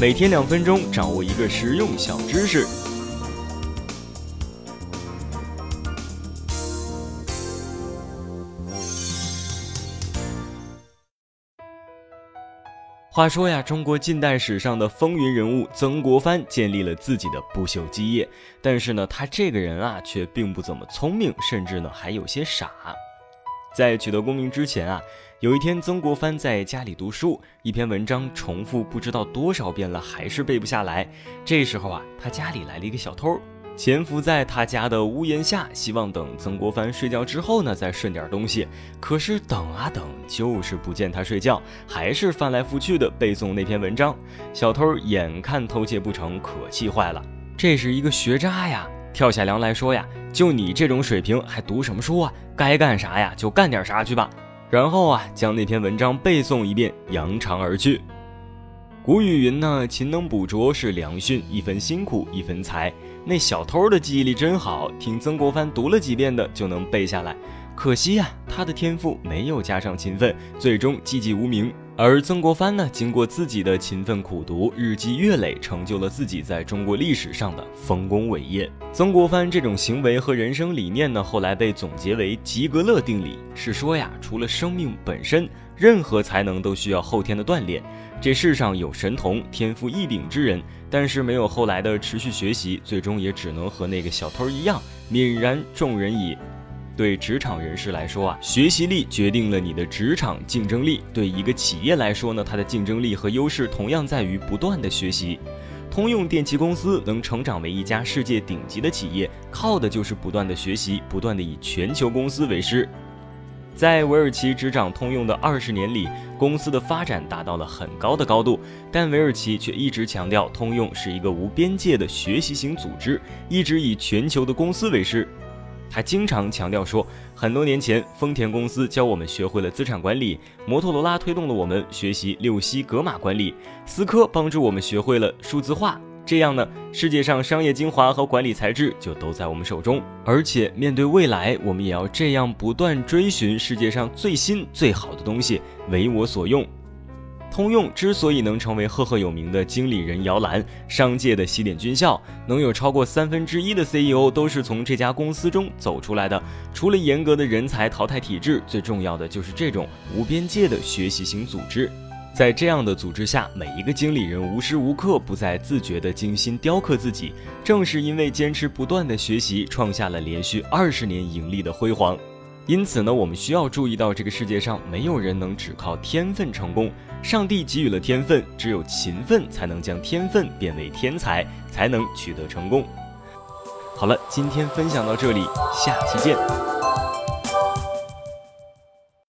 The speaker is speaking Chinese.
每天两分钟，掌握一个实用小知识。话说呀，中国近代史上的风云人物曾国藩建立了自己的不朽基业，但是呢，他这个人啊，却并不怎么聪明，甚至呢，还有些傻。在取得功名之前啊，有一天曾国藩在家里读书，一篇文章重复不知道多少遍了，还是背不下来。这时候啊，他家里来了一个小偷。潜伏在他家的屋檐下，希望等曾国藩睡觉之后呢，再顺点东西。可是等啊等，就是不见他睡觉，还是翻来覆去的背诵那篇文章。小偷眼看偷窃不成，可气坏了。这是一个学渣呀！跳下梁来说呀，就你这种水平，还读什么书啊？该干啥呀，就干点啥去吧。然后啊，将那篇文章背诵一遍，扬长而去。古语云呢，勤能补拙是良训，一分辛苦一分才。那小偷的记忆力真好，听曾国藩读了几遍的就能背下来。可惜呀，他的天赋没有加上勤奋，最终寂寂无名。而曾国藩呢，经过自己的勤奋苦读，日积月累，成就了自己在中国历史上的丰功伟业。曾国藩这种行为和人生理念呢，后来被总结为吉格勒定理，是说呀，除了生命本身，任何才能都需要后天的锻炼。这世上有神童、天赋异禀之人，但是没有后来的持续学习，最终也只能和那个小偷一样，泯然众人矣。对职场人士来说啊，学习力决定了你的职场竞争力；对一个企业来说呢，它的竞争力和优势同样在于不断的学习。通用电气公司能成长为一家世界顶级的企业，靠的就是不断的学习，不断的以全球公司为师。在韦尔奇执掌通用的二十年里，公司的发展达到了很高的高度，但韦尔奇却一直强调通用是一个无边界的学习型组织，一直以全球的公司为师。他经常强调说，很多年前，丰田公司教我们学会了资产管理，摩托罗拉推动了我们学习六西格玛管理，思科帮助我们学会了数字化。这样呢，世界上商业精华和管理材质就都在我们手中。而且面对未来，我们也要这样不断追寻世界上最新最好的东西，为我所用。通用之所以能成为赫赫有名的经理人摇篮，商界的西点军校，能有超过三分之一的 CEO 都是从这家公司中走出来的。除了严格的人才淘汰体制，最重要的就是这种无边界的学习型组织。在这样的组织下，每一个经理人无时无刻不在自觉地精心雕刻自己。正是因为坚持不断的学习，创下了连续二十年盈利的辉煌。因此呢，我们需要注意到，这个世界上没有人能只靠天分成功。上帝给予了天分，只有勤奋才能将天分变为天才，才能取得成功。好了，今天分享到这里，下期见。